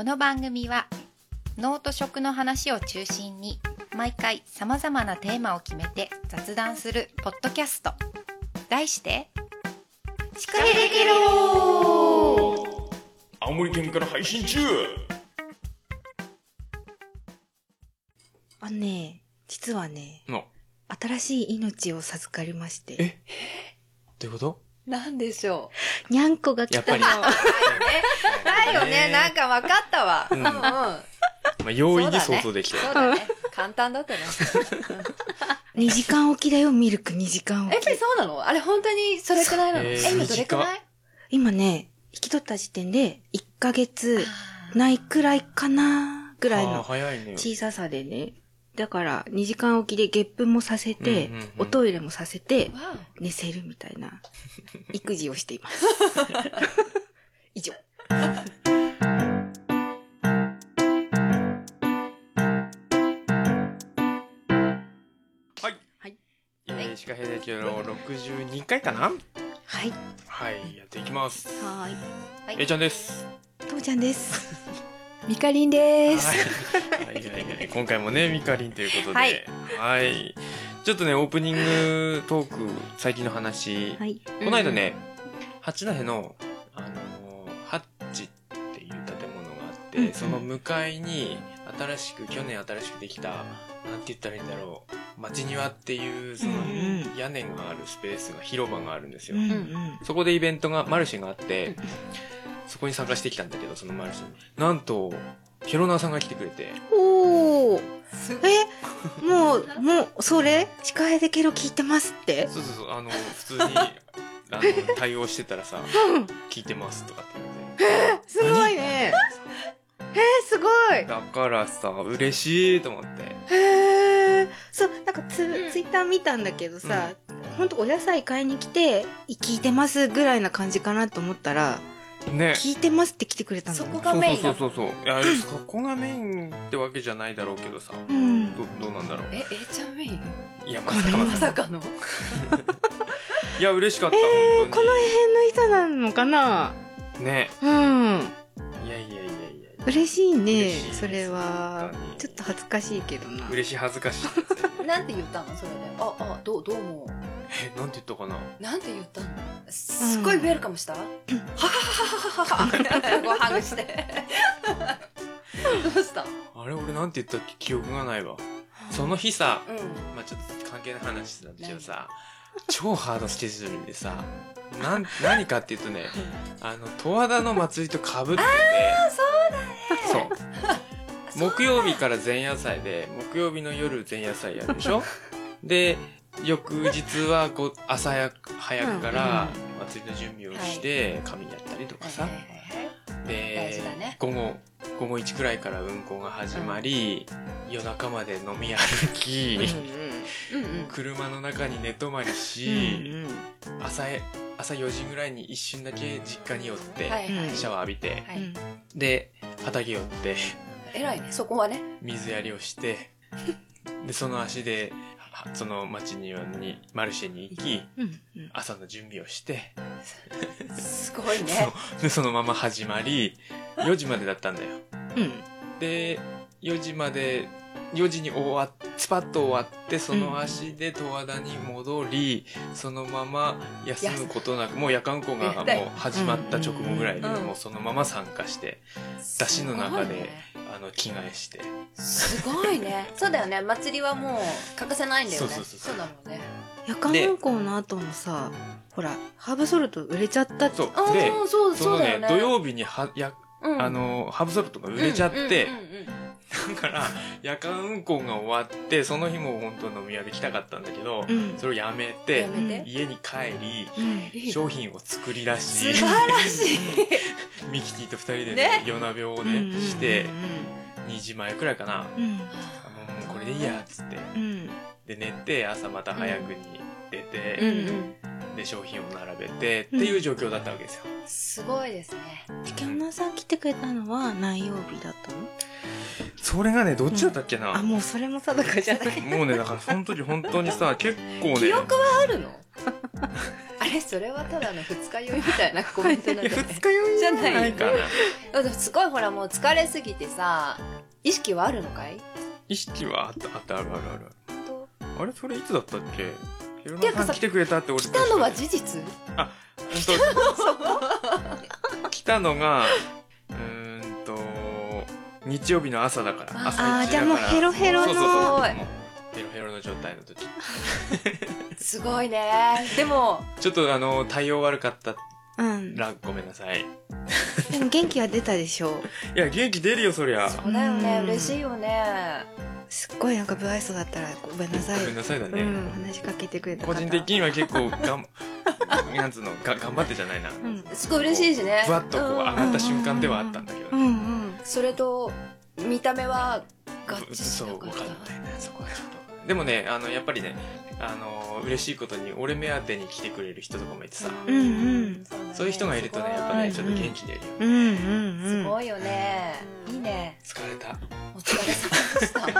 この番組は脳と食の話を中心に毎回さまざまなテーマを決めて雑談するポッドキャスト。題して「シカヘデケロ青森県から配信中。あのね、実はね、の新しい命を授かりまして。え？どういうこと？なんでしょにゃんこが来た。の。やっぱりうだよね。なんかわかったわ、ううん。ん、うんまあ容易に想像できたそうだね。簡単だったね。2時間起きだよ、ミルク2時間起き。そうなの？あれ本当にそれくらいなの？えー今どれくらい？今ね、引き取った時点で1ヶ月ないくらいかなぐらいの早いね。小ささでね。だから2時間起きでゲップもさせて、うんうんうんおトイレもさせて、わ寝せるみたいな 育児をしています。以上。はいはいえー、シカヘデケロ62回かな？はい。はいやっていきますはーい。はいえいちゃんですともちゃんです。みかりんです。はい。はい今回もねミカリンということで。ははい。いちょっとねオープニングトーク最近の話。はい。この間ね、八戸の、あのーハッチっていう建物があって、うんうん。その向かいに、新しく、去年新しくできた、なんて言ったらいいんだろう、町庭っていう、そのうんうん、屋根があるスペースが、広場があるんですよ。うんうん。そこでイベントが、マルシェがあって、そこに参加してきたんだけど、そのマルシェに。なんと、ヒロナーさんが来てくれて、おー。すえ、もう、もう、それシカヘデケロ聞いてますって？そうそうそう、あの、普通に、あの、対応してたらさ、聞いてますとかって言って。すごいね。えー、すごい。だからさ、嬉しいと思って。へえ。そう、なんかツ,、うんツイッター見たんだけどさ、ほんとお野菜買いに来て、聞いてますぐらいな感じかなと思ったら、ね。聞いてますって来てくれたんだそねこがメインそうそうそうそう。いや、そこがメインってわけじゃないだろうけどさ。うん。どどうなんだろう。え、えちゃんメイン？いや、まさかままさか。さかのいや、嬉しかった。えー、こ本の辺の人なのかな？当に。ね。うん。いやいやいや。嬉しいね嬉しいそれはちょっと恥ずかしいけどな嬉しい恥ずかしい。なんて言ったのそれで？あ、あ、どう、どうも。え、なんて言ったかな？なんて言ったの？すっごいウェルカムした、はははははははごハグして。どうしたあれ、俺なんて言った記憶がないわ。その日さ、うん。まあちょっと関係ない話なんだけどさ、超ハードスケジュールでさ、なん、何かっていうとね、あの、十和田の祭りと被ってて、そうだね。そう。木曜日から前夜祭で、木曜日の夜前夜祭やるでしょ？で、翌日はこう朝早くから祭りの準備をして、紙やったりとかさ、で午後、午後1くらいから運行が始まり、夜中まで飲み歩き、うんうん。車の中に寝泊まりうんし、うん朝へ、朝4時ぐらいに一瞬だけ実家に寄って、はいはい。シャワー浴びて、はいうんで、畑寄って、偉いね、そこはね。水やりをして、で、その足で、はその町庭に、マルシェに行き、うんうん朝の準備をして、すごいね。で、そのまま始まり、4時までだったんだよ。うんで、4時まで、4時に終わっ、スパッと終わって、その足で十和田に戻り、そのまま休むことなく、もう夜間校がもう始まった直後ぐらいで、うんもうそのまま参加して、出汁の中で、あの、着替えして。すごいね。そうだよね。祭りはもう欠かせないんだよね。そうそうそうそうだもんね。夜間運行の後もさほらハーブソルト売れちゃったってそう。あで、あ、そう、そうだよね。土曜日には、や、うんあの、ハーブソルトが売れちゃって、うんうんうんうんだから、夜間運行が終わって、その日も本当は飲み屋で来たかったんだけど、うんそれをやめて。家に帰り、うん商品を作り出し、素晴らしい。ミキティと二人でねね夜鍋をうんうんね、して、2時前くらいかな。うんあもうこれでいいや、つって。うんで、寝て、朝また早くに出うんて、うん。で、商品を並べて、っていう状況だったわけですよ。すごいですね。キャンナーさん来てくれたのは何曜日だったの？それがね、どっちだったっけな、あもうそれも定かじゃない。もうね、だからその時本当にさ、結構ね、記憶はあるの？あれれそれはただの二日酔いみたいなコメントなんだね二日酔いじゃないかな。すごいほらもう疲れすぎてさ意識はあるのかい？意識はあったあったあるあるある。とあれそれいつだったっけ？ていうかさん来てくれたって俺来たのは事実？本当。来たのがうーんと日曜日の朝だから。あ朝一だから。あーじゃあもうヘロヘロのそうそうそう。すごいもうヘロヘロの状態の時。すごいね。でもちょっとあの対応悪かった。うん。らごめんなさい。でも元気は出たでしょう。いや元気出るよそりゃ。そうだよね。うん嬉しいよねすっごいなんか不愛想だったらごめんなさい。ごめんなさいだね、うん、話しかけてくれた方。個人的には結構がん なんつうのが頑張ってじゃないな。うん。すごい嬉しいしね。ふわっとこううん上がった瞬間ではあったんだけど。ね、うんうん。それと見た目は合致しそうな。かった分かんないねそこはちょっとでもねあのやっぱりねあの嬉しいことに俺目当てに来てくれる人とかもいてさ、うんうん。そういう人がいるとねやっぱねちょっと元気出るよ、うんうんうん。すごいよね。いいね。疲れた。お疲れ様でした。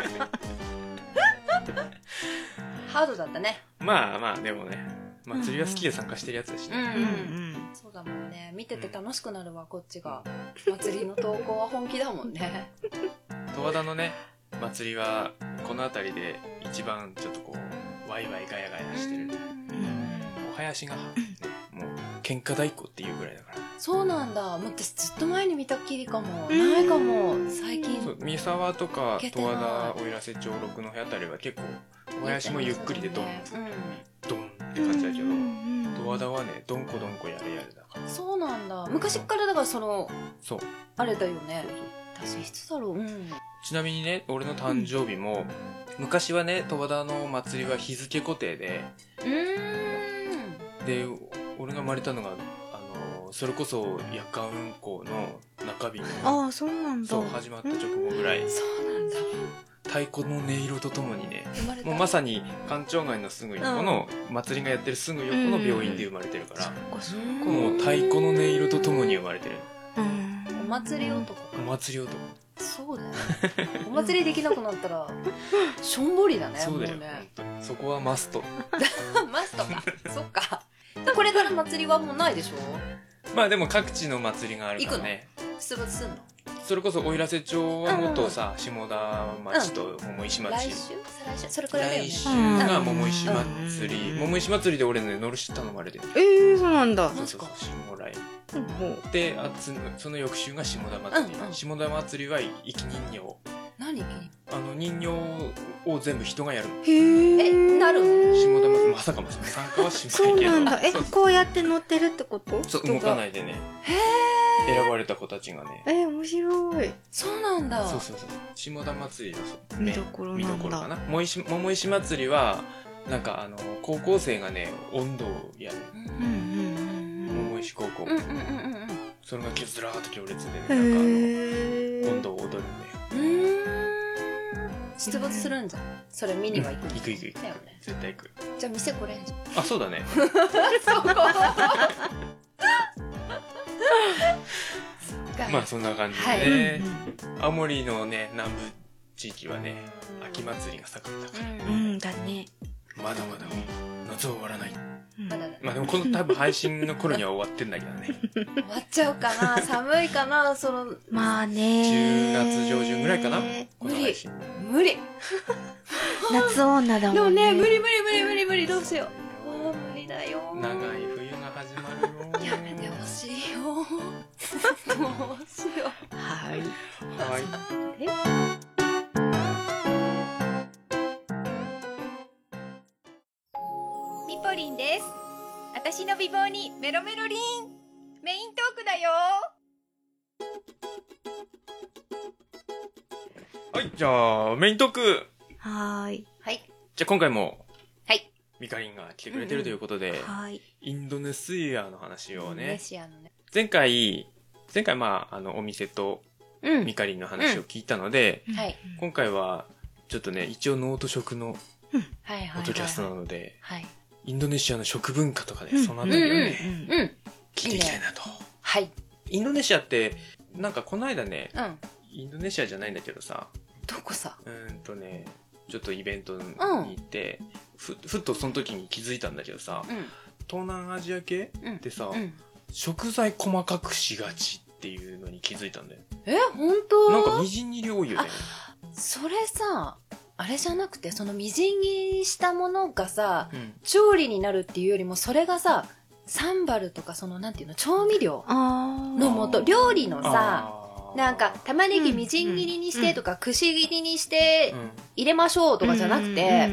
ハードだったね。まあまあでもね。祭りは好きで参加してるやつだしね、うんうん。そうだもんね。見てて楽しくなるわこっちが。祭りの投稿は本気だもんね。十和田のね祭りはこの辺りで一番ちょっとこうワイワイガヤガヤしてるお囃子が、ね、もう喧嘩太鼓っていうぐらいだから。そうなんだ。私ずっと前に見たっきりかも。うん。ないかも。最近。三沢とか十和田奥入瀬町六の辺あたりは結構お囃子もゆっくりでドン。ドンって感じだけど十和田はねどんこどんこやれやれだから。うんそうなんだ。昔っからだからそのそう。あれだよね。私いつだろう。うんちなみにね俺の誕生日も、昔はね十和田の祭りは日付固定でうーん。で俺が生まれたのがあのそれこそ夜間運行の中日のああ、そうなんだ。そう始まった直後ぐらい。そうなんだ。太鼓の音色とともにねもうまさに官庁街のすぐ横の、祭りがやってるすぐ横の病院で生まれてるから、そっか。そっか。もう太鼓の音色とともに生まれてる。うん。お祭り男お祭り男そうだよ お祭りできなくなったらしょんぼりだねそうだよ、もね。そこはマスト。マストか。そっか。これから祭りはもうないでしょ？まあでも各地の祭りがあるからね。出没すんの？それこそ奥入瀬町はもっとさ、下田町と桃石町、来週？再来週？それくらいだよね。来週が桃石祭り、うん。桃石祭りで俺ね乗るし頼まれてるええ、そうなんだ。そうそうそう下来もう。であつその翌週が下田祭り、うんうん。下田祭りは生き人形何？あの人形を全部人がやる。のへえなるの？下田祭りまさかも参加はしなそいうけど。なんだ。えそう、こうやって乗ってるってこと？そう動かないいでね。選ばれた子たちがね。え、面白い。そうなんだ。そうそうそう。下田祭りのそう見どころなんだ。見どころかな。桃石桃石祭りはなんかあの高校生がね温度をやる。うんうんうんうん桃石高校、うんうんうんうんそれがずらーっと行列でねうん。なんかあのへえ。温度を踊るんだよ出没するんじゃん。それ見には行く行く行く行く。だよね。絶対行く。じゃあ店これ。んじあそうだね。ゃんそこ。まあそんな感じはでね、うん青森のね南部地域はね秋祭りが盛んだから、うん。うん、だね。まだまだ夏は終わらないうんまだだ。まあでもこの多分配信の頃には終わってんだけどね。終わっちゃうかな。寒いかな。そのまあね。10月上旬ぐらいかなこの無理配信。無理。夏女だもんね。でもね無理無理無理無理無理。どうしよ。うあー無理だよ。長い冬が始まるよ。やめてほしいよ。どうしよう。はい。はいみぽりんです。私の美貌にメロメロリン。メイントークだよ。はいじゃあメイントーク。はーい。はい。じゃあ今回もはい。ミカリンが来てくれてるということで、はい。インドネシアの話をネねシアのね。前回前回まああのお店とうん。ミカリンの話を聞いたので、はい。今回はちょっとね一応農と食のはいはいはいポッドキャストなので、はいインドネシアの食文化とかね、うん。そのあたりをね、うんうん聞いていきたいなと。はい。インドネシアってなんかこの間ねうん。インドネシアじゃないんだけどさどこさ？うーんとねちょっとイベントに行って、ふふっとその時に気づいたんだけどさうん。東南アジア系うんってさ、うん。食材細かくしがちっていうのに気づいたんだよ。え、本当？なんかみじん切り多いよね。それさ、あれじゃなくて、そのみじん切りしたものがさ、うん。調理になるっていうよりも、それがさ、サンバルとかその、なんていうの、調味料あの素、料理のさ、なんか、玉ねぎみじん切りにしてとか、くし切りにしてうん。入れましょうとかじゃなくて、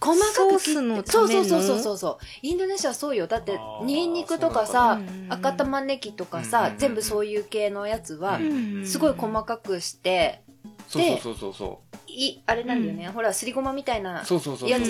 細かく切ってそうそうそうそうそうそう。インドネシアはそうよ。だってニンニクとかさ赤玉ねぎとかさ全部そういう系のやつはう、んすごい細かくして、そうそうそうそうそい、あれなんだよね。ほら、すりごまみたいな。やつ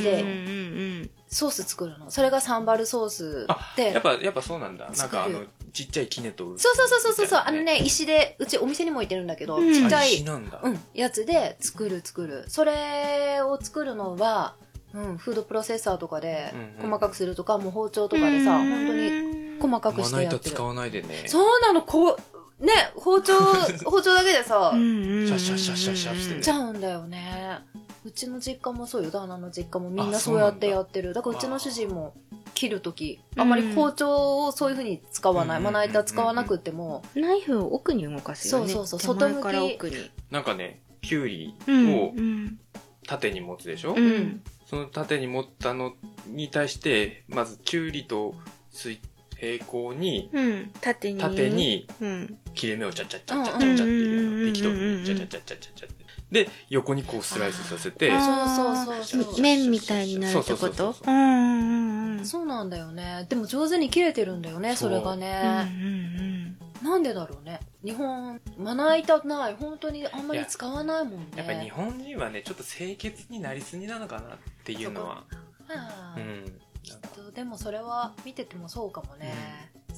でうんうんうんソース作るの。それがサンバルソースあ、でやっ。ぱ、やっぱそうなんだ。なんかあの、ちっちゃいキネと。そうそうそうそうそう。あのね、石で、うちお店にも置いてるんだけど、うんあ、ちっちゃい石、なんだ。うん、やつで作る作る。それを作るのは、うん、フードプロセッサーとかでうんうん細かくするとか、もう包丁とかでさ、本当にに細かくましてやってるな板使。わないでね。そうなの、こう、ね、包丁、包丁だけでさ、シャッシャッシャッシャッシャッしてねちゃうんだよね。うちの実家もそうよ、旦那の実家もみんなそうやってやってる。だからうちの主人も切るとき、あんまり包丁をそういうふうに使わない。うんまな板使わなくっても、ナイフを奥に動かすよね。そうそうそう。外向き。から奥に。なんかね、キュウリうんをうん。縦に持つでしょ、うん。その縦に持ったのに対して、まずキュウリと水平行に、うん縦に縦にうん切れ目をチャッチャッチャッチャッチャッチャっていうのを適当にチャッチャッチャッチャッチャッチャって。で、横にこうスライスさせて、あそうそうそうそう麺みたいになるってそうそうことそうそううんうんうんそうなんだよね。でも上手に切れてるんだよね、そそうれがうんね。なんでだろうね。日本、まな板ない。本当にあんまり使わないもんね。やっぱ日本人はね、ちょっと清潔になりすぎなのかなっていうのは。はあうん。きっとでもそれは見ててもそうかもね、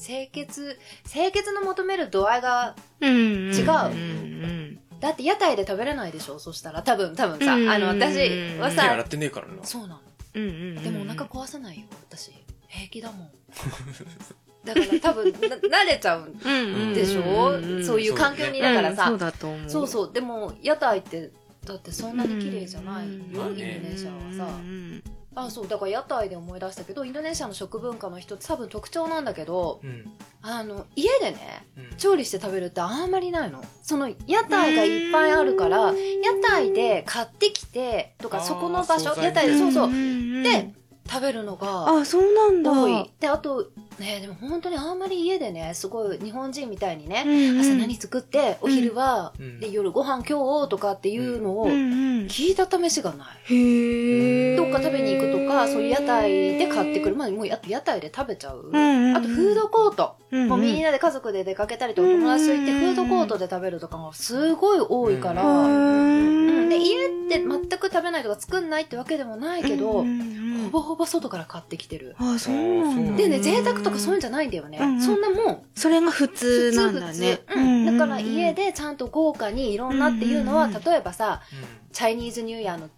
清潔清潔の求める度合いがうんうん違う。うんだって屋台で食べれないでしょ？そしたら。多分多分さ、うんあの私は手洗さってねえからな。そうなの。うんうんでもお腹壊さないよ。私平気だもん。だから多分な慣れちゃううんでしょ、そういう環境にだからさ、そうだと思う。そうそう。でも屋台ってだってそんなに綺麗じゃないよ、うんインドネシアはさ、うんあそうだから屋台で思い出したけどインドネシアの食文化の一つ多分特徴なんだけどうん。あの家でねうん。調理して食べるってあんまりないの。その屋台がいっぱいあるから屋台で買ってきてとかそこの場所屋台でそうそう。うん。で食べるのがあそうなんだ。多い。であとねでも本当にあんまり家でねすごい日本人みたいにねうんうん。朝何作ってお昼はうん。で夜ご飯今日とかっていうのをうんうん聞いた試しがない。へえどっか食べに行くとかそういう屋台で買ってくる。まあもう屋台で食べちゃう。うんうんあとフードコート。うんうん。もうみんなで家族で出かけたりとか友達と行ってフードコートで食べるとかがすごい多いから、うん、で家って全く食べないとか作んないってわけでもないけど、うんうんうん。ほぼほぼ外から買ってきてる。あそうなんだ。でね、贅沢とかそういうんじゃないんだよね。うんうん。そんなもん。それが普通なんだね。だから家でちゃんと豪華にいろんなっていうのは、例えばさ、チャイニーズニューイヤーの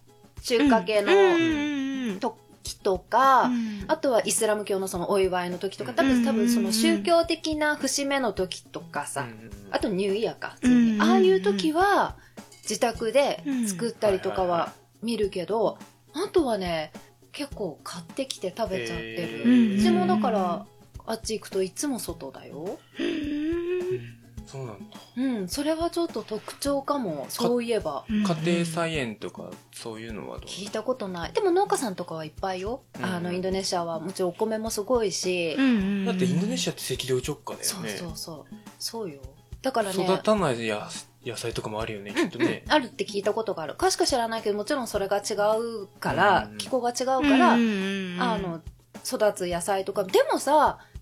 中華系の時とか、うん。あとはイスラム教のそのお祝いの時とか、多分、うん多分その宗教的な節目の時とかさ、あとニューイヤーか、ああいう時は自宅で作ったりとかは見るけど、あとはね、結構買ってきて食べちゃってへる。ー。うちもだから、あっち行くといつも外だよ。そうなんだ。うん、それはちょっと特徴かも、そういえば。家庭菜園とか、そういうのはどう？聞いたことない。でも農家さんとかはいっぱいよ。うんあの、インドネシアはもちろんお米もすごいし、だってインドネシシアって赤道直下だよそうね。そうそう。そうよ。だからね、育たないや野菜とかもあるよね、きっとね。あるって聞いたことがある。かしか知らないけど、もちろんそれが違うから、うん気候が違うから、あの、育つ野菜とか。でもさ、ど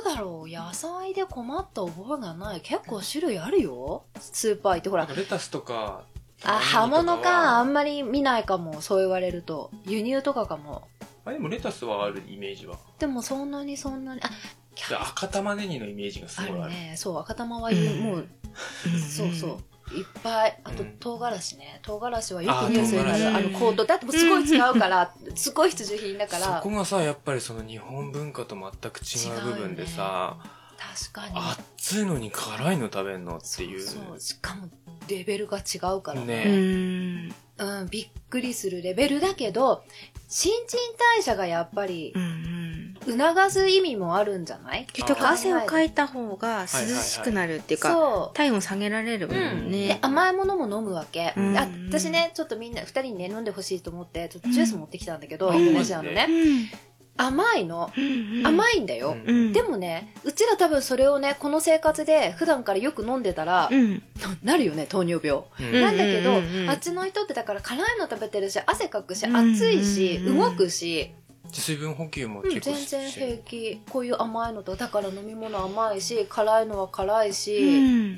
うだろう？野菜で困った覚えがない。結構種類あるよ。スーパー行ってほら。レタスとか、あ、葉物か、あんま。まり見ないかも。そう言われると。輸入とかかも。あ、でもレタスはあるイメージは。でもそんなにそんなに、あ、赤玉ねぎのイメージがすあごいある。るね。そう、赤玉は言う、うんもう、そうそう。いっぱい。あとうん、唐辛子ね。唐辛子はよあくニュースになる。あの、コート。だってすごい使うから、すごい必需品だから。そこがさ、やっぱりその日本文化と全く違う部分でさ、確かに。熱いのに辛いの食べんのっていう。そうそうしかも、レベルが違うからねね。うん、びっくりするレベルだけど、新陳代謝がやっぱり促す意味もあるんじゃない？結局汗をかいた方が涼しくなるっていうか。体温下げられるもうん。ん、でね。甘いものも飲むわけ、うん。あ私ねちょっとみんな二人にね飲んでほしいと思ってちょっとジュース持ってきたんだけど、うん。インドネシアのうねん甘いの。うん甘いんだよ、うんうん。でもねうちら多分それをねこの生活で普段からよく飲んでたら、うん。なるよね糖尿病、うん。なんだけど、うんうんうんあっちの人ってだから辛いの食べてるし汗かくしうん暑いし、うん。動くし、水分補給もうん結構全然して平気こういう甘いのとだから飲み物甘いし辛いのは辛いし、う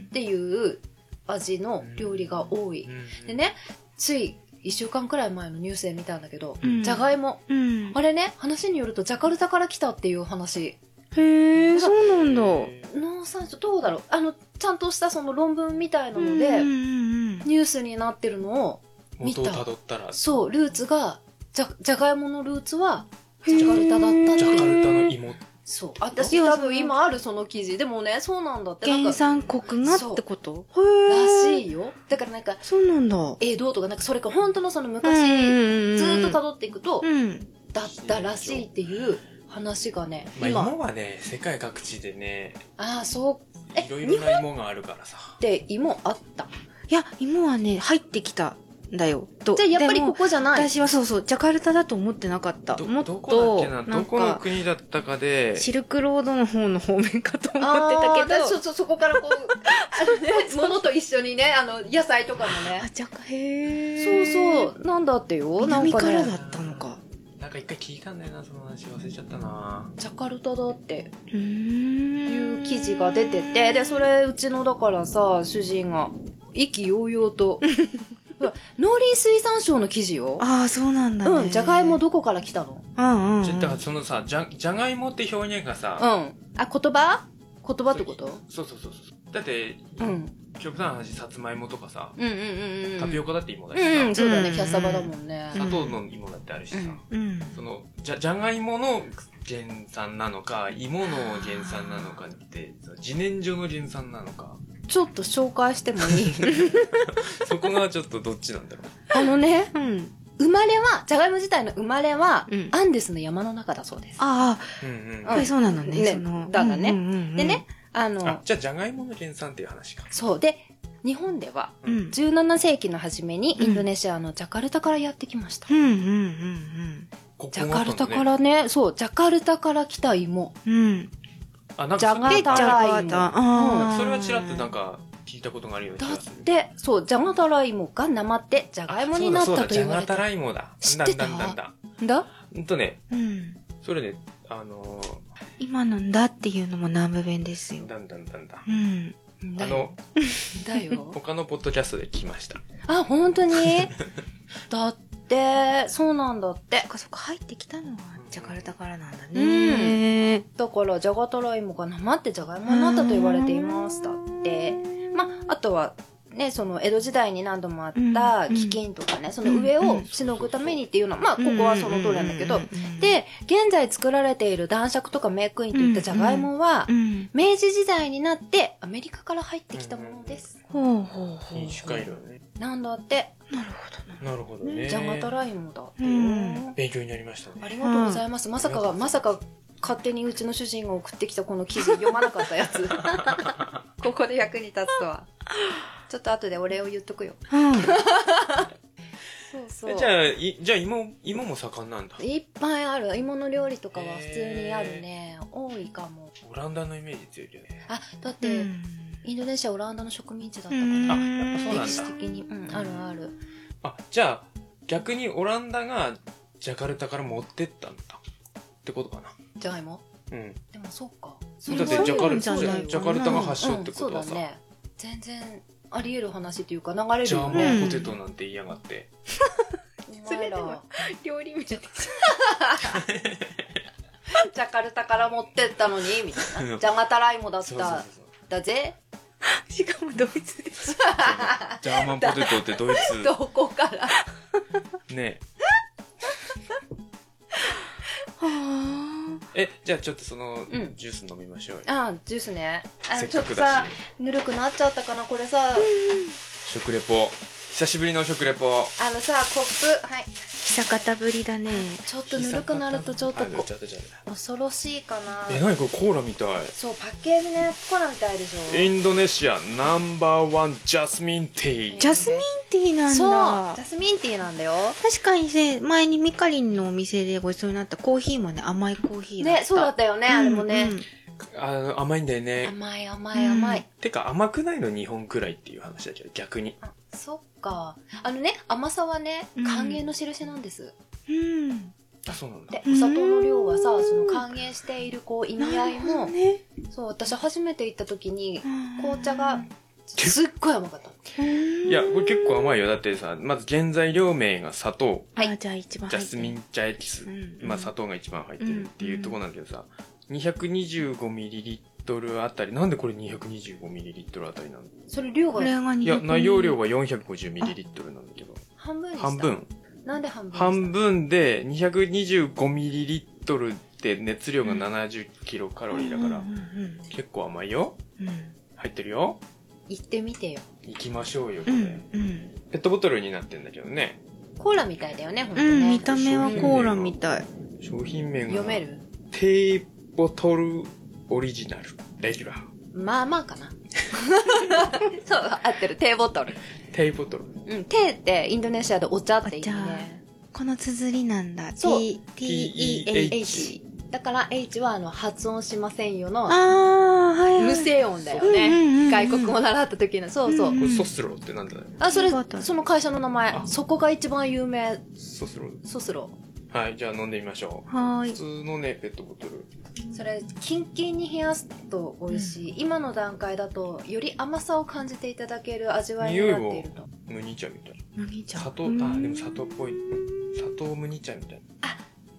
ん。っていう味の料理が多い、うん。でねつい1週間くらい前のニュースで見たんだけど、うん。じゃがいも。うん。あれね話によるとジャカルタから来たっていう話。へえ、そうなんだ。へ農産省どうだろう。あのちゃんとしたその論文みたいなので、うんうんうんニュースになってるのをー元をたどったら。ジそうルーツがじゃじゃがいものルーツはジャカルタだったってャカルタのいう芋そう。私多分今あるその記事。でもねそうなんだって。なんか原産国がってこと？らへえ。しいよ。だからなんかそうなんだ。江戸とかなんかそれか本当のその昔、昔ずーっと辿っていくと、うん。だったらしいっていう話がね、まあ、今、芋はね世界各地でねああ、そう、えいろいろな芋があるからさ。って芋あった？いや、芋はね、入ってきた。んだよ。とじゃあやっぱりここじゃない。私はそうそう、ジャカルタだと思ってなかった。どもっどこだっけな？と、どこのか、国だったかでシルクロードの方の方面かと思あってたけど。ーそうそう、そこからこう、あのね、物と一緒にね、あの、野菜とかもあ、ね。ジャカ、へそうう。そう、なんだってよ。なん南からだったのか。なんか一回聞いたんだよなその話忘れちゃったなジャカルタだってうーん。いう記事が出てて、で、それ、うちのだからさ、主人が、意気揚々と、農林水産省の記事よ。ああ、そうなんだね。うん、じゃがいもどこから来たの？うんうん。じゃだからそのさじゃじゃがいもって表現がうさ、ん。あ、言葉？言葉ってこと？そうそうそうそうだって、うん。極端な話さつまいもとかさ、うんうんうんうん。タピオカだって芋だしさ、うん、そうだね、うんキャッサバだもんね。砂糖の芋だってあるしさ、うんうん。そのじゃじゃがいもの原産なのか芋の原産なのかってさ自然薯の原産なのかちょっと紹介してもいい？そこがちょっとどっちなんだろうあのね、うん。生まれは、じゃがいも自体の生まれは、うんアンデスの山の中だそうです。あうんうんあ、やっぱりそうなのね。ねそのだがねうんうんうんでね、ああの、じゃあじゃがいもの原産っていう話かそう。で、日本では、うん。17世紀の初めにうんインドネシアのジャカルタからやってきました。うんうんうんここジャカルタかねらね、そう、ジャカルタから来た芋。うん。うん。あなんじゃがたらカルタ。ああ。それはちらっとなんか聞いたことがあるようなだっ気がするて、そう、ジャガタライモがなまって、ジャガイモになったと言われてじゃがたらいもだ知ってただんだんだんだんだうんとねうん。それねあの今のんだっていうのも南部弁ですよー、。だんだんだんだんうん。あのだよ。他のポッドキャストで聞きましたあ、本当にだって、そうなんだってそっ。かそっか、入ってきたのはジャカルタからなんだうね。だから、ジャガタライモがなまってジャガイモになったと言われています。だって。まあ、あとは、ね、その江戸時代に何度もあったうん飢饉とかね、その上をしのぐためにっていうのは、まあ、ここはその通りなんだけど、で、現在作られている男爵とかメークインといったジャガイモはう、ん。明治時代になってアメリカから入ってきたものです。ほうほうほう。品種改良ねなんだって、なるほどな。なるほどねジャガタライモだ勉強になりましたねありがとうございます。まさかが、まさか勝手にうちの主人が送ってきたこの記事読まなかったやつ。ここで役に立つとは。ちょっと後でお礼を言っとくよ。うん。そうそう。じゃあいじゃあ芋芋も盛んなんだいっぱいある。芋の料理とかは普通にあるね。多いかも。オランダのイメージ強いよねあ、だっうて、んインドネシアオランダの植民地だったかうんら。あやっぱそうなん歴史だ的に。うん、あるある。あじゃあ逆にオランダがジャカルタから持ってったんだってことかなじゃがいも？うんでもそうか。だってジャカルじゃないジャカルタが発祥ってことはさ、うんそうだね。全然あり得る話っていうか流れるジャーマ。ンポテトなんて言いやがって、お前らそれでも料理名ジャカルタから持ってったのにみたいな。ジャガタライモだっそうそうそうた。そうだぜ。しかもドイツでしジャーマンポテトってドイどこから？ツねょ。はえじゃあちょっとその、んジュース飲みましょうよあ、ジュースね。あせっちょっとかくだしさ、ぬるくなっちゃったかな、これさ。食レポ久しぶりの食レポ。あのさ、コップ、はい。久方ぶりだね。ちょっとぬるくなるとちょっとあこ恐ろしいかな。え、なにこれコーラみたい。そう、パッケージね、コーラみたいでしょ。インドネシアナンバーワンジャスミンティー。ジャスミンティーなんそう、だジャ。スミンティーなんだよ。確かにね、前にミカリンのお店でごちそうになったコーヒーもね、甘いコーヒーだった。ね、そうだったよね、あれもね。うんうんあの、甘いんだよね。甘い甘い甘い。てか甘くないの2本くらいっていう話だけど、逆に。あそっか。あのね、甘さはね、うん還元の印なんです。うん。あ、そうなんだ。で、お砂糖の量はさ、その還元しているこう意味合いも、ね。そう、私初めて行った時に、紅紅茶が、すっごい甘かった。いや、これ結構甘いよ。だってさ、まず原材料名が砂糖、はいあ、じゃあ一番ジャスミン茶エキス。うんまあ砂糖が一番入ってるっていうところなんだけどさ、225ml あたり、なんでこれ 225ml あたりなのそれ量がこれがいや、200内容量は 450ml なんだけど。半分半分。なんで半分半分で 225ml って熱量が70キロカロリーだから、結構甘いよ。うん入ってるよ。行ってみてよ。行きましょうよ、これ。うんうんペットボトルになってんだけどね。コーラみたいだよね、ほんとうん、ね。見た目はコーラみたい。商品名が。読める？テーボトルオリジナル。レギュラー。まあまあかな。そう、合ってる。テーボトル。テーボトル。うん、テーってインドネシアでお茶って意味お茶ね。この綴りなんだ。そう T、T-E-H。H。だから H はあの発音しませんよのあー、はいはい。無声音だようんうんうんうんね。外国語習った時の。そうそううん。これソスロってなんだよ。あ、それティーボト、ルその会社の名前あ。そこが一番有名。ソスロソスロ。はい、じゃあ飲んでみましょう。普はーい。通のね、ペットボトル。それ、キンキンに冷やすと美味しい。今の段階だと、より甘さを感じていただける味わいになっていると。麦茶みたい麦茶。な。砂糖、あ、でも砂糖っぽい。砂糖麦茶みたい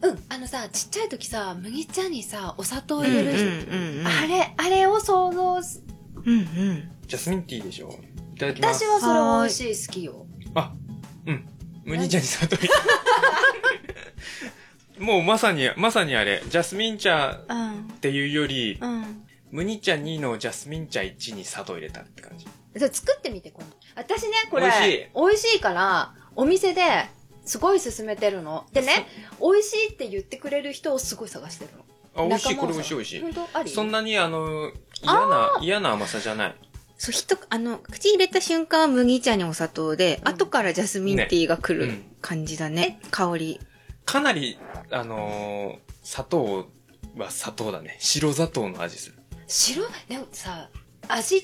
うん、あのさ、ちっちゃい時さ、麦茶にさ、お砂糖入れるじゃん。うんうんうん。あれ、あれを想像す、うんうん。な。ジャスミンティーでしょいただきます。私はそれ美味しい、好きよ。あ、うん。麦茶に砂糖入れもうまさに、まさにあれ、ジャスミン茶うん。っていうより、うん。麦茶2のジャスミン茶1に砂糖入れたって感じ。じゃあ作ってみて、今度。私ね、これ、美味しい美味しいから、お店で、すごい勧めてるの。でね、美味しいって言ってくれる人をすごい探してるの。あ、美味しい、これ美味しい美味しい。本当あり？そんなにあの、嫌な、嫌な甘さじゃない。そう、ひと、あの、口入れた瞬間は麦茶にお砂糖で、うん後からジャスミンティーが来る感じだね。香り。かなり、あのー砂糖は砂糖だね。白砂糖の味する。白？でもさ、味違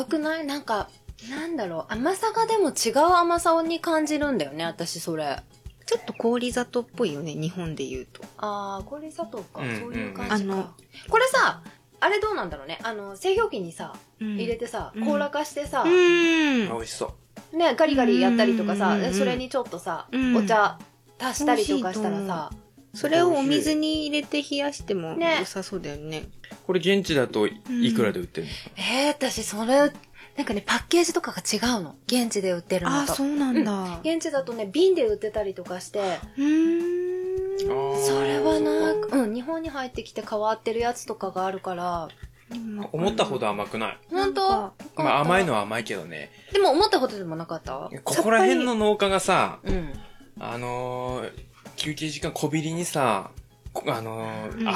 うくない？なんか、なんだろう、甘さがでも違う甘さに感じるんだよね、私それ。ちょっと氷砂糖っぽいよね、日本で言うと。あー、これ砂糖か。うんそういう感あじか。のこれさ、あれどうなんだろうね？あの、製氷機にさ、入入れてさ、うん凍らかしてさ、うーん。あ美味しそう。ね、ガリガリやったりとかさ、うんでそれにちょっとさ、うんお茶足したりとかしたらさ、それをお水に入れて冷やしてもね良さそうだよね。これ現地だといいくらで売ってるの、えー、私それ、なんかね、パッケージとかが違うの。現地で売ってるああ、のと。そうなんだ。現地だとね、瓶で売ってたりとかして、うーん。それはなそっかうん、日本に入ってきて変わってるやつとかがあるから、思ったほど甘くない。本当？まあ甘いのは。は甘いけどね。でも思ったほどでもなかった？ここら辺の農家がさ、うん。あのー休憩時間小ビリにさ、こあのーうん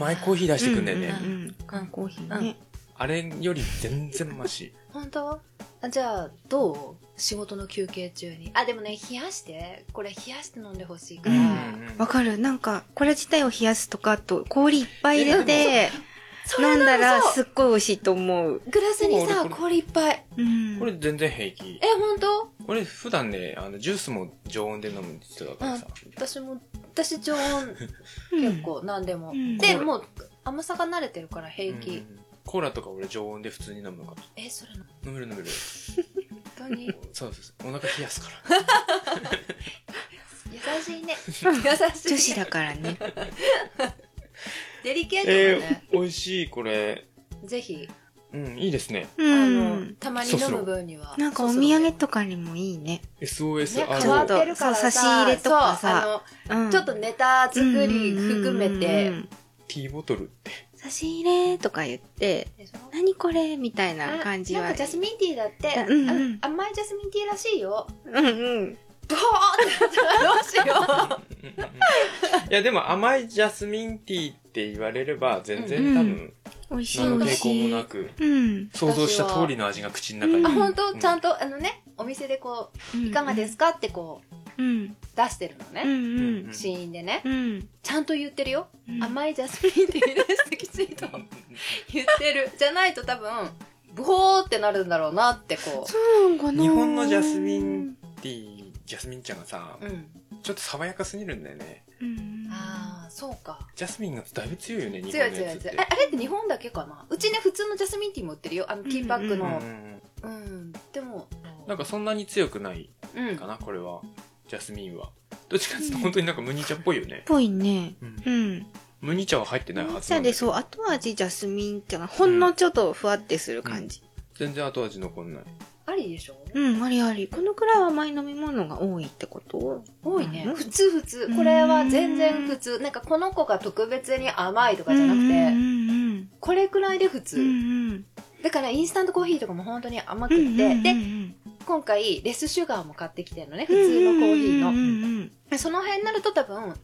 甘いコーヒー出してくんだよね。うんうんうん缶コーヒーね。あれより全然マシ。本当？あじゃあ、どう？仕事の休憩中に？あ、でもね、冷やして、これ冷やして飲んでほしいから。わかる。なんか、これ自体を冷やすとか、あと氷いっぱい入れて、飲んだらそうすっごい美味しいと思う。グラスにさ、氷いっぱい。うん。これ全然平気え、。本当？俺普段ね、あの、ジュースも常温で飲む人だからさ。私も、私常温うん結構何でも。うんで、もう甘さが慣れてるから平気。うんコーラとか俺常温で普通に飲むから。え、それの、飲める飲める。本当に？そうです。お腹冷やすから。優しいね。優しい。女子だからね。デリケートだね。えー、美味しい、これ。ぜひ、うん、いいですね。うあんの。、たまに飲む分には。なんかお土産とかにもいいね。SOS ね、あ変わってるからさそう差し入れとかさそうあうんのちょっとネタ作り含めて、うんティーボトルって。差差し入れとか言って、何これみたいな感じは。なんかジャスミンティーだって、うんうんあ甘いジャスミンティーらしいよ。うんうん。ーってなったらどうしよういや、でも甘いジャスミンティーって言われれば、全然うん多分、美味しい何の抵美味しい。抗もなく、うん。想像した通りの味が口の中に。あ、本当？ちゃんと。と、あのね、お店でこう、いかがですかってこう、うん。出してるのね。うんうん。シーンでね。うん。ちゃんと言ってるよ。うん甘いジャスミンティーですってきちんと 言ってる。じゃないと多分、ブホーってなるんだろうなってこそうかな日本のジャスミンティー、ジャスミン茶がさう。、うん。ちょっと爽やかすぎるんだよね。うん。ああ、そうか。ジャスミンがだいぶ強いよね、日強い本のやつって。強い強い。ああれって日本だけかな？うちね、普通のジャスミンティーも売ってるよ。あの、ティーパックうんうんのう。んうん。でも、なんかそんなに強くないうんか。な、これは。ジャスミンは。どっちかっていうと本当になんか麦茶っぽいよね。ぽいね。うんうん。麦茶は入ってないはずじゃなんだけどあでそう、後味ジャスミン茶がほんのちょっとふわってする感じ。全然後味残んない。ありでしょ？うん、ありあり。このくらい甘い飲み物が多いってこと？多いね。うん普通普通。これは全然普通。なんかこの子が特別に甘いとかじゃなくうんて、うんこれくらいで普うん。う通。んだからインスタントコーヒーとかも本当に甘うん。うんくって、で、うん今回レスシュガーも買ってきてるのね、普通のコーヒーの。その辺になると多分、あの、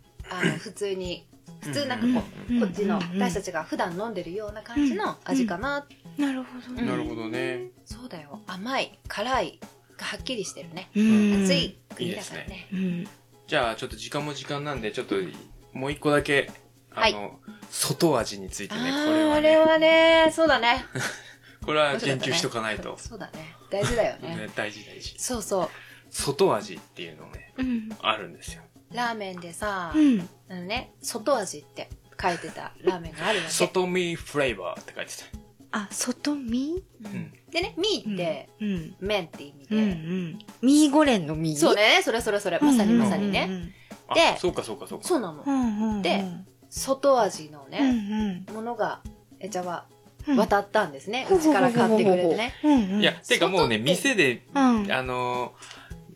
普通に、普通なんかこうこっちのうん私たちが普段飲んでるような感じの味かな。なるほどね。なるほどね。そうだよ。甘い、辛いがはっきりしてるね。うん暑い国だからいいね。うん。じゃあちょっと時間も時間なんで、ちょっともう一個だけ、あの、外味についてね、これはね、あれはね、そうだね。これは言及しとかないと。そうだね。大事だよね。ね、大事大事。そうそう。外味っていうのね、うん。あるんですよ。ラーメンでさ、うん。あのね、外味って書いてたラーメンがあるわけ。外見フレーバーって書いてた。あ、外見？うん。でね、ミーって、うん。麺って意味うんうで。ん。ゴレンのミー？そう。ね、それそれそれ、まさにまさにね。あでそうかそうかそうか。そうなのう。んうんうん。で外味のうんね、うん。ものが、えちゃはうん渡ったんですね。うちから買ってくれてね。。うんうん。いや、てかもうね、店で、うん。あの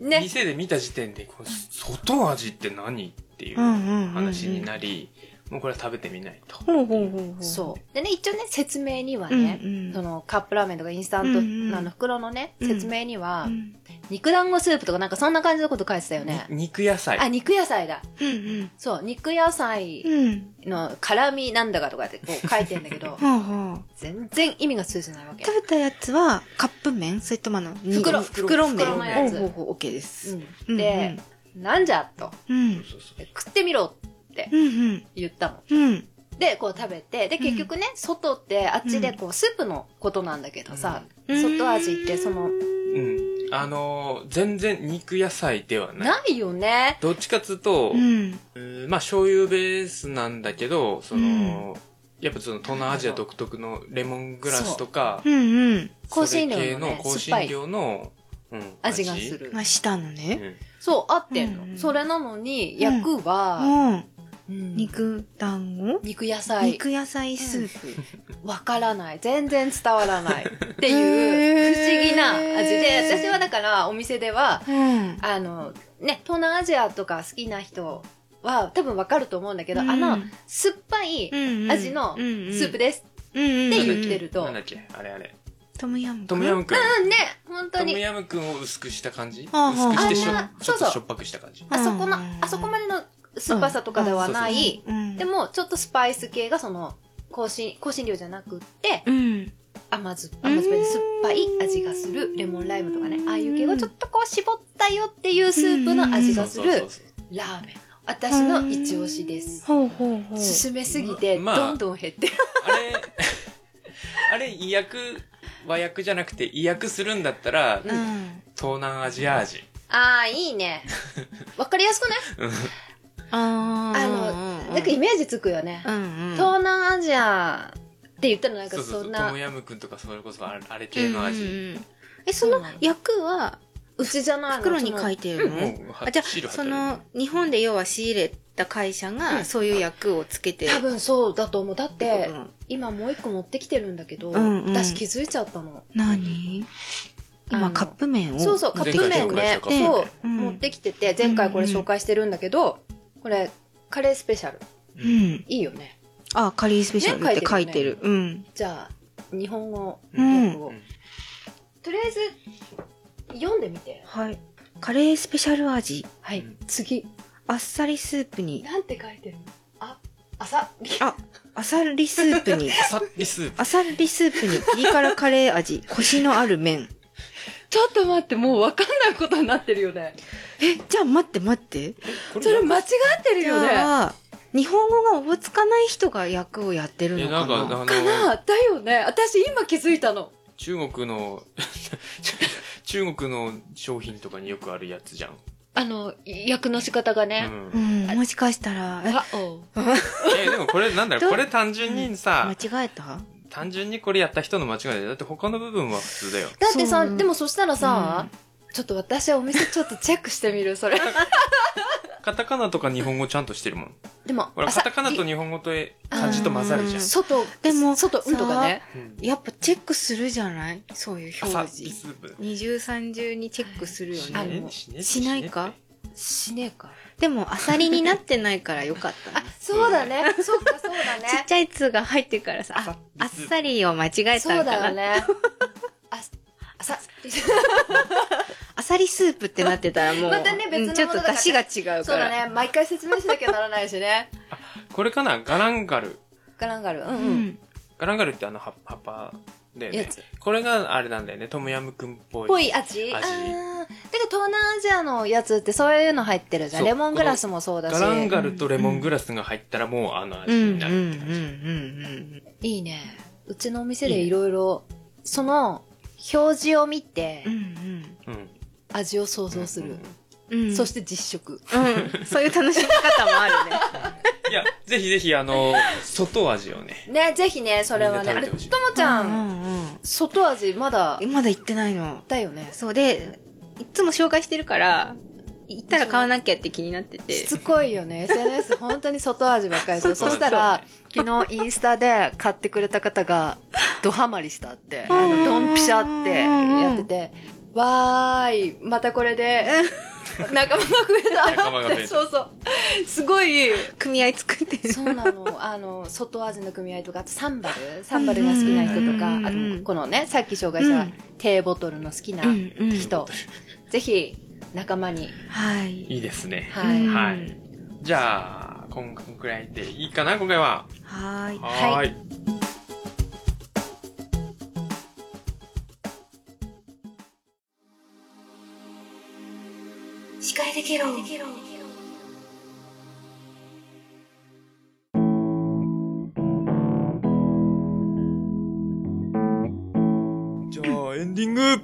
ー、ね。店で見た時点で、この外味って何？っていう。話になり、もうこれは食べてみないと。ほうほうほうほう。そう。でね、一応ね、説明にはうんね、うん。そのカップラーメンとかインスタント、うんうんあの袋のね、うん説明には、うん肉団子スープとかなんかそんな感じのこと書いてたよね。に肉野菜。あ、肉野菜だ。うんそう、肉野菜うん。うん。の辛みなんだかとかってこう書いてんだけど、ほうほう。全然意味が通じないわけ。食べたやつはカップ麺それともあの、袋袋麺。袋のやつほうほうほう、OK です。う、うんんで、なんじゃと、うん。食ってみろってうんうん。言ったの。うん。で、こう食べて、で、結局ね、外ってあっちでこう、スープのことなんだけどさ、うん外味ってその、うん。あのー、全然肉野菜ではない。ないよね。どっちかっつうと、うん。うんまあ醤油ベースなんだけど、その、やっぱその東南アジア独特のレモングラスとか、うんうん。香辛料のねそれ系香辛料の、うん、味がする。まあ、したのうね。ん。そう、合ってんの。うんそれなのに、役は、うん。うん肉団子？肉野菜、肉野菜スープ。わからない。全然伝わらない。っていう、不思議な味で、私はだから、お店では、うん。あの、ね、東南アジアとか好きな人は多分わかると思うんだけど、あの、酸っぱい味のスープで。ですうんうん。ってで言ってると、なんだっけ？あれあれ。トムヤムトムヤムクン。うんね、本当トムに、ヤムクンを薄くした感じ？あ薄くしてしょあーそうそうちょっとしょっぱくした感じ？あそこのうん、あそこまでの酸っぱさとかではない、うん。でも、ちょっとスパイス系がその、香辛、香辛料じゃなくって、うん。甘酸っぱい、甘酸っぱい酸っぱい味がする、レモンライムとかね、ああいう系をちょっとこう絞ったよっていうスープの味がするラーメン。私の一押しです。ほうほうほう。進めすぎて、まあどんどん減ってる。あれ、あれ、意訳、和訳じゃなくて意訳するんだったら、うん。東南アジア味。ああ、いいね。わかりやすくない？うんあの、なんかイメージつくよね。うんうん。東南アジアって言ったらなんかそうそそう、そうんなトム、ヤムクンとかそれこそあれ系の味。うんうんうんえ、その役はうちじゃないの袋に書いてるの、もうあじゃあ、その、日本で要は仕入れた会社うんがそういう役をつけて、多分そうだと思う。だってうん、今もう一個持ってきてるんだけど、うんうん私気づいちゃったの。何？今カップ麺を？そうそう、カップ麺ね。そう、うん持ってきてて、前回これ紹介してるんだけど、これ、カレースペシャル。うん。いいよね。あ、カリースペシャルって書いてる。うん。じゃあ、日本語うん。とりあえず、読んでみて。はい。カレースペシャル味。はいうん。次。あっさりスープに。なんて書いてるの？あ、朝。あ、あさりスープに。さっりスープ。あさりスープにピリ辛カレー味、コシのある麺。ちょっと待って、もうわかんないことになってるよね。え、じゃあ待って待って。こそれ間違ってるじよね。日本語がおぼつかない人が役をやってるえ、のかな？なんか、あかの、な？だよね。私今気づいたの。中国の、中国の商品とかによくあるやつじゃん。あの、役の仕方がう。ね。うんん、もしかしたら、えあ、おう。え、でもこれなんだろどう、これ単純にさ、間違えた？単純にこれやった人の間違いだよ。だって他の部分は普通だよ。だってさ、でもそしたらさ、ちょっと私お店ちょっとチェックしてみる、それ。カタカナとか日本語ちゃんとしてるもん。でも、ほら、朝カタカナと日本語とえ漢字と混ざるじゃん。外、でも外、うんとかね。うんやっぱチェックするじゃない？そういう朝表示。二重三重にチェックするよねしないか？しねえか。でも、アサリになってないからよかったあね。、そうだね。そうか、そうだね。ちっちゃい「つ」が入ってるからさ、ああっさりを間違えたそうんかな。だよね。あ、あさ、あさりスープってなってたらもう、またね別のうんちょっと出汁が違うから。そうだね。毎回説明しなきゃならないしね。これかな？ガランガル。ガランガル。うんううん。ん。ガランガルってあの葉葉っぱだよねやつ。これがあれなんだよね。トムヤムクンっぽい。ぽい味味あーだけど東南アジアのやつってそういうの入ってるじゃん。そうレモングラスもそうだし。ガランガルとレモングラスが入ったらもうあのうん、味になるって感じ。うん。いいね。うちのお店でいろいろ、その表示を見て。味を想像する。うん。そして実食。うん。そういう楽しみ方もあるね。いや、ぜひぜひあの、外味をね。ね、ぜひね、それはね。あれ、ともちゃ、うんん外味まだうん。まだ行ってないの。だよね。そうで、いつも紹介してるから、行ったら買わなきゃって気になっててし。つこいよね。SNS 本当に外味ばっかりでそそうしたら、昨日インスタで買ってくれた方が、ドハマりしたって、あの、ドンピシャってやってて、わーい、またこれで、仲間が増えた。仲間が増えたそうそう。すごい、組合作ってる。そうなの。あの、外味の組合とか、あとサンバルサンバルが好きな人とかうん、あうんと、このね、さっき紹介したうん低ボトルの好きな人、ぜひ、仲間に。はい。いいですね。はい。うんはい。じゃあ、今回くらいでいいかな、今回は。はーい。はーい。できろ。じゃあ、エンディングエン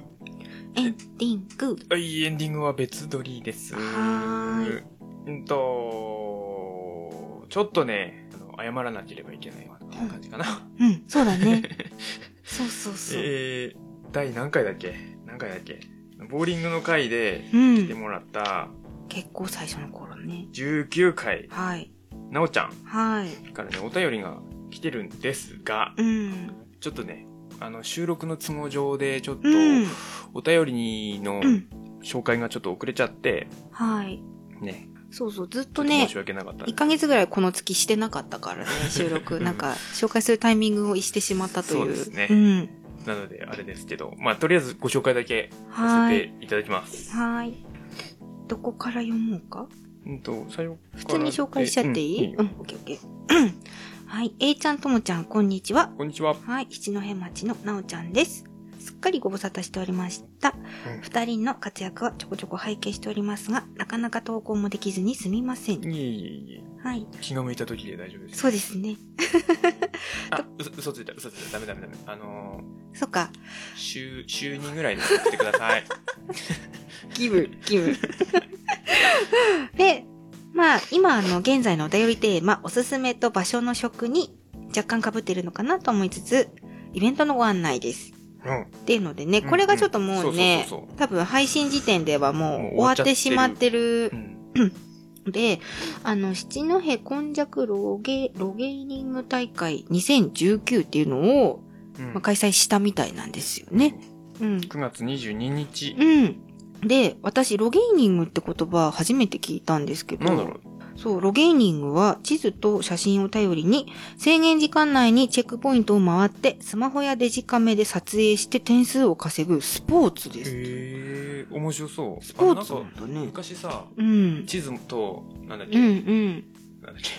ディング。はい、エンディングは別撮りです。はい。うんと、ちょっとね、あの謝らなければいけないわっていう感じかな。うん、そうだね。そうそうそう。えー、第何回だっけ何回だっけボーリングの回で。来てもらった結構最初の頃ね。19回、はい。なおちゃんはい。からね、お便りが来てるんですが、うん。ちょっとね、あの、収録の都合上で、ちょっと、うん。お便りのうん。紹介がちょっと遅れちゃって、はい。ね、そうそう、ずっちょとねっと申し、訳なかったんで1ヶ月ぐらいこの月してなかったからね、収録。なんか、紹介するタイミングを逸してしまったという。そうですねうん。なので、あれですけど、まあ、とりあえずご紹介だけさはい。せていただきます。はい。どこから読もうか？うんと、最後普通に紹介しちゃっていい？うんうん、オッケーオッケー。はい。A ちゃんともちゃん、こんにちは。こんにちは。はい。七戸町のなおちゃんです。すっかりご無沙汰しておりました。うん二人の活躍はちょこちょこ拝見しておりますが、なかなか投稿もできずにすみません。いえいえいえ。はい。気が向いた時で大丈夫です。そうですね。あ、嘘嘘ついた、嘘ついた。ダメダメダメ。あのそっか。ー、週、週2ぐらいで送ってください。ギブ、ギブ。で、まあ、今、あの、現在のお便りテーマ、おすすめと場所の食に若干被ってるのかなと思いつつ、イベントのご案内です。うん。っていうのでね、うんこれがちょっともうね多分配信時点ではもう終わってしまってるうん。で、あの、七戸今弱ロゲ、ロゲーニング大会2019っていうのを、うんまあ、開催したみたいなんですよね。うん。9月22日。うん。で、私、ロゲーニングって言葉初めて聞いたんですけど、なんだろうそう、ロゲーニングは地図と写真を頼りに制限時間内にチェックポイントを回ってスマホやデジカメで撮影して点数を稼ぐスポーツです。へえ、面白そう。スポーツだね。昔さ、うん。地図と、なんだっうけ、んうん。なんだっけ、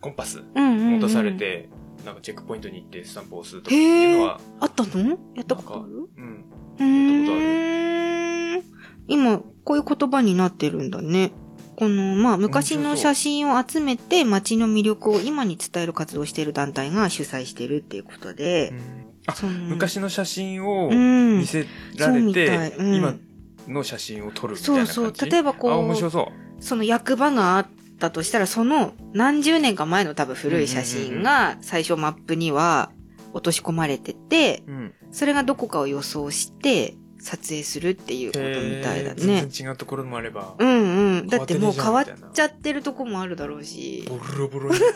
コンパスうんうん、うん。持たされ。て、なんかチェックポイントに行ってスタンプを押すとかっていうのは、あったの？やったことある？うん。うーん。今、こういう言葉になってるんだね。この、まあ、昔の写真を集めて街の魅力を今に伝える活動をしている団体が主催してるっていうことで、あその昔の写真をうん。見せられて、たい。うん。今の写真を撮るみたいな感じ？そうそう。例えばこあ、面白う、そう。その役場があったとしたら、その何十年か前の多分古い写真が最初マップには落とし込まれてて、うん。それがどこかを予想して撮影するっていうことみたいだね。全然違うところもあれば、うんうん。だってもう変わっちゃってるとこもあるだろうし。ボロボロ。そ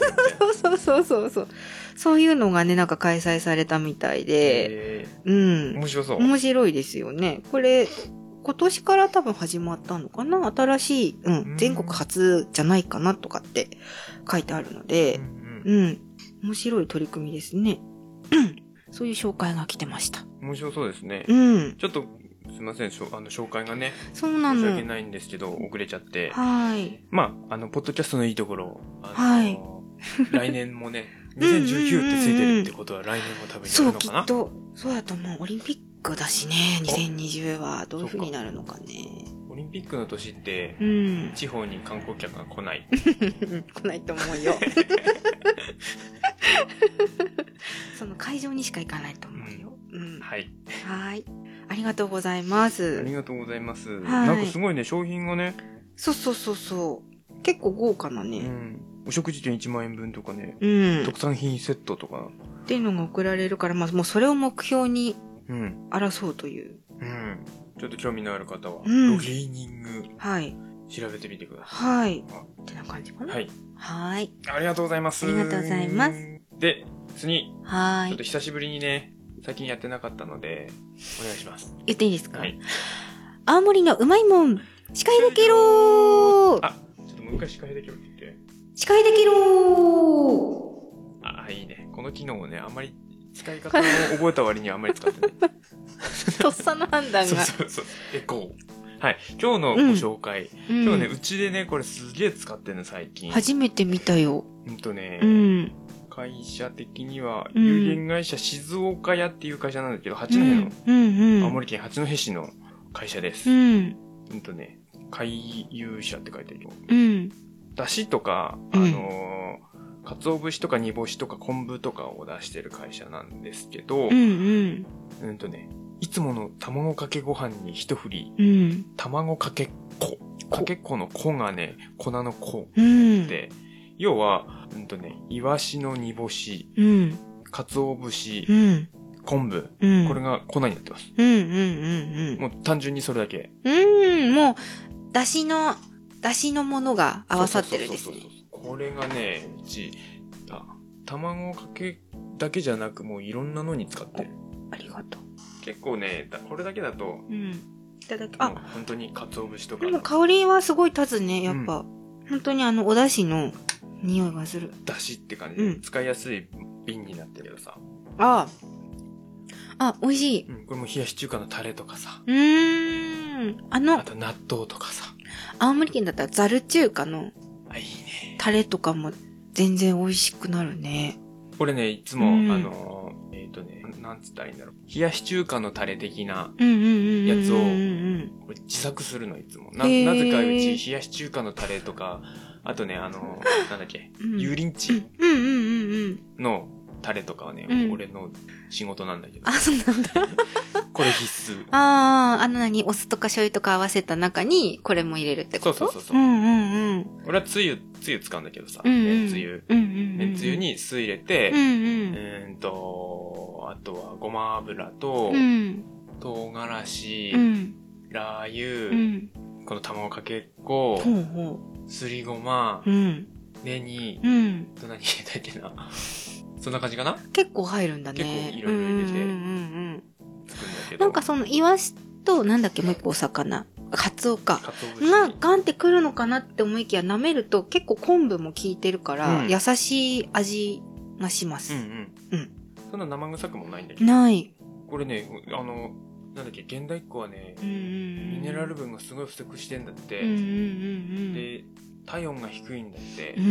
うそうそうそうそう。そういうのがね、なんか開催されたみたいで、へうーん。面白そう。面白いですよね。これ、今年から多分始まったのかな？新しい、ううんん、全国初じゃないかなとかって書いてあるのうで、んうん。面白い取り組みですね。う んそういう紹介が来てました。うん面白そうですね。うん。ちょっと、すいません、しょあの、紹介がね、そうなの。申し訳ないんですけど、遅れちゃって。はい。まあ、あの、ポッドキャストのいいところ、はい 来年もね、2019ってついてるってことは来年も多分やそう、るのかな？きっと、そうだと思う。オリンピックだしね、2020はどういう風になるのかね。オリンピックの年ってう、ん。地方に観光客が来ない。来ないと思うよ。その会場にしか行かないと思うよ。うん。はい。はい。ありがとうございまあすり。がとうございます。いなんかすごいね、商品がね、そうそうそうそう。結構豪華なうね。ん。お食事券1万円分とかね、うん。特産品セットとか、っていうのが送られるから、まあもうそれを目標にうん。争うという。うん。ちょっと興味のある方は、うんロゲーニングはい。調べてみてくださはい。い。ってな感じかな。はい。はい。ありがとうございます。ありがとうございます。で、次、はいちょっと。久しぶりにね、最近やってなかったので、お願いします。言っていいですか？はい。青森のうまいもん、司会できろーあ、ちょっともう一回司会できるって言って。司会できろあ、いいね。この機能をね、あんまり使い方を覚えた割にはあんまり使ってない。ー とっさの判断そうが。そうそう。エコー。はい。今日のご紹介。うん今日ね、うちでね、これすげえ使ってるの、最近。初めて見たよ。ほんとね、うん。会社的には、うん有限会社静岡屋っていう会社なんだけど、八戸の。青森県八戸市の会社です。ううん、ん。とね、回遊者って書いてあるよ。うん。だしとか、あうんのー、鰹節とか煮干しとか昆布とかを出してる会社なんですけど、うんうん。うんとね、いつもの卵かけご飯に一振り、うん。卵かけ粉。かけ粉の粉がね、粉の粉うん。で、要は、うんとね、イワシの煮干し、うん。鰹節う、ん。昆布、うん。これが粉になってます。うんうんうんもう単純にそれだけ。うん。うん。もう、だしの、だしのものが合わさってるんですねそうそう。そうそうこれがね、うち、あ、卵かけだけじゃなく、もういろんなのに使ってる。ありがとう。結構ね、だこれだけだと、うん。いただき、あ、本当に鰹節とかでも香りはすごい立つね、やっぱ。本当にあの、お出汁の匂いがする。だしって感じで、うん使いやすい瓶になってるけどさ。ああ。あ、美味しい。うん、これも冷やし中華のタレとかさ。うーん。ああの、と納豆とかさ。青森県だったらザル中華のあ、いいね。タレとかも全然美味しくなるね。これね、いつも、うんあのー、えっ、とね、なんつったらいいんだろう。冷やし中華のタレ的な、うんうんうんうんうん。やつをうんうんこれ自作するの、いつも。な、へーなぜかうち、冷やし中華のタレとか、あとね、あのー、なんだっけ、うん油淋うん。鶏。のタレとかはね、うん俺の仕事なんだけどあ、、そうなんだ。これ必須。ああ、あの何、お酢とか醤油とか合わせた中に、これも入れるってこと？そうそうそうそううんうんうん。俺はつゆ、つゆ使うんだけどさ。めんつゆ。めんつゆ。に酢入れてうん、と、あとはごま油とう、ん。唐辛子う、ん。ラー油、うん。この卵かけっこすりごまう。、うん。ネギ、うん。あと何入れたっけな。そんな感じかな？結構入るんだね。結構いろいろ入れてうんうんうん。なんかその、イワシと、なんだっけ、もう一個お魚。カツオか。がガンってくるのかなって思いきや舐めると結構昆布も効いてるから、うん優しい味がします。うんうん。うんそんな生臭くもないんだけど。ない。これね、あの、なんだっけ、現代っ子はねうん、うんうん。ミネラル分がすごい不足してんだって。うんうんうんで、体温が低いんだって。うん。う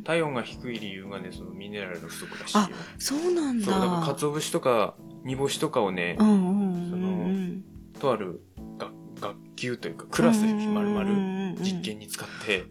ん。体温が低い理由がね、そのミネラルの不足らしいそうなんだ。そう、だから鰹節とか煮干しとかをねう、んうんうんうん。とある学学級というかクラスで丸々々実験に使って、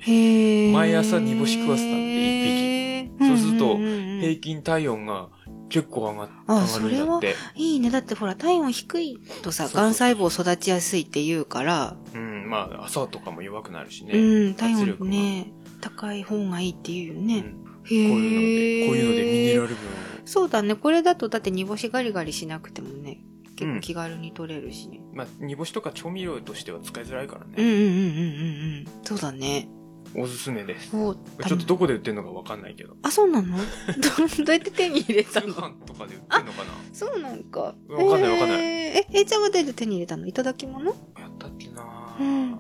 毎朝煮干し食わせたんで一匹そうすると平均体温が結構上があ上がるんだって。いいね。だってほら、体温低いとさ、そうそう癌細胞育ちやすいって言うから、うん、まあ朝とかも弱くなるしね。うん、体温ね、高い方がいいって言うよね。うんへこういうので、こういうのでミネラル分を。そうだね。これだとだって煮干しガリガリしなくてもね、結構気軽に取れるしね。まあ、煮干しとか調味料としては使いづらいからね。うんうんうんうんうんうん。そうだね。おすすめです。ちょっとどこで売ってるのかわかんないけど。あ、そうなの？どどうやって手に入れ通たの？販とかで売ってんのかな？そうなんか。わかんないわかんないえーえ、えいちゃんはどうやって手に入れたの？いただき物？やったっけなうん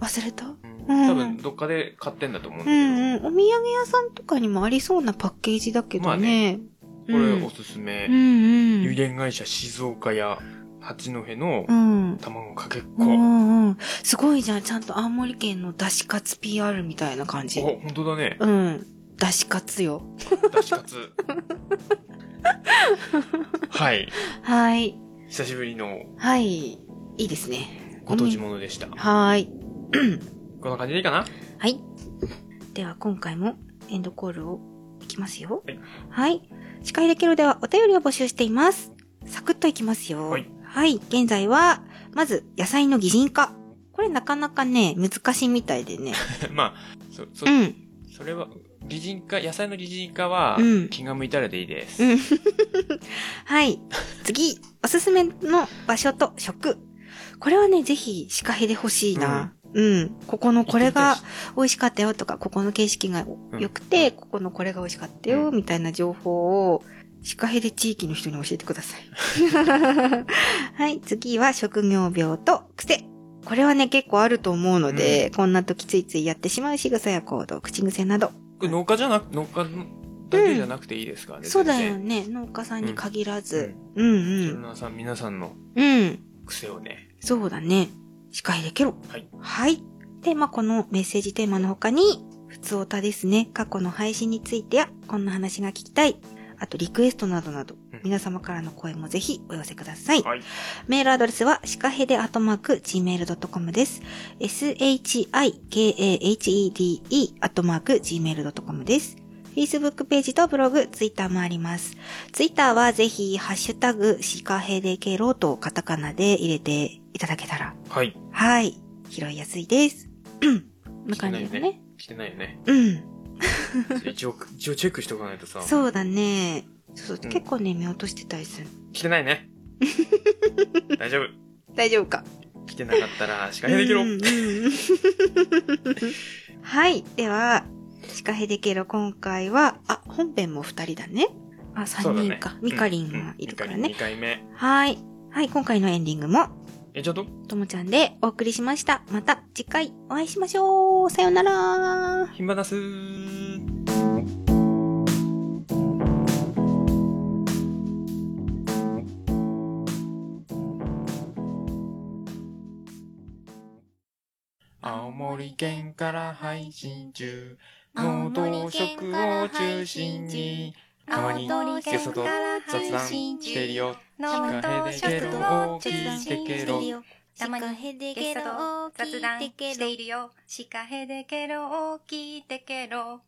忘れた？うんうん多分どっかで買ってんだと思うんうだけど。んうん。お土産屋さんとかにもありそうなパッケージだけどね。これおすすめ。うんうん。有限会社静岡屋八戸のうん。卵かけっうこ。んうん。すごいじゃん。ちゃんと青森県のだしカツ PR みたいな感じ。お、本当だね。うん。だしカツよ。だしカツ。はい。はい。久しぶりのはい。いいですね。ご当地ものでした。はーい。こんな感じでいいかな？はい。では今回もエンドコールをいきますよ。はい。はい。司会できるではお便りを募集しています。サクッといきますよ。はい。はい。現在は、まず、野菜の擬人化。これなかなかね、難しいみたいでね。まあ、そ、そ、うん。それは、擬人化、野菜の擬人化はうん、気が向いたらでいいです。うん。はい。次、おすすめの場所と食。これはね、ぜひ、シカヘで欲しいな。うん。ここのこれが美味しかったよとか、ここの景色が良くて、ここのこれが美味しかったよ、うみたいな情報を、シカヘで地域の人に教えてください。はい。次は職業病と癖。これはね、結構あると思うので、こんな時ついついやってしまう仕草や行動、口癖など。これ農家じゃなく、農家だけじゃなくていいですからね。そうだよ全ね。農家さんに限らず。うん然。うん。皆さん、皆さんのうん。癖をね。そうだね。司会できろ。はい。はい。で、まあ、このメッセージテーマの他に、普通歌ですね。過去の配信についてや、こんな話が聞きたい。あと、リクエストなどなどうん、皆様からの声もぜひお寄せください。はい。メールアドレスは、シカヘデアットマーク、gmail.com です。shikahede アットマーク、gmail.com です。Facebook ページとブログ、Twitter もあります。Twitter はぜひ、ハッシュタグ、シカヘデケロとカタカナで入れていただけたら、はい。はい、拾いやすいです。うん。こんな感じですね。来てないよね。うん。一応、一応チェックしておかないとさ。そうだね。そうそううん結構ね、見落としてたりする。来てないね。大丈夫。大丈夫か来てなかったら、司会できろ。うんうん はい。では、シカヘデケロ今回は、あ、本編も二人だね。あ、三人か。ミカリンがいるからね2。回目。はい。はい、今回のエンディングも、え、ちょっとともちゃんでお送りしました。また次回お会いしましょう。さよなら。ひんばなすー。青森県から配信中。農道食を中心に、たまにゲストと雑談しているよ。農道食を聞いてけろたまにゲストを雑談しているよ。シカヘデケロを聞いてケロ。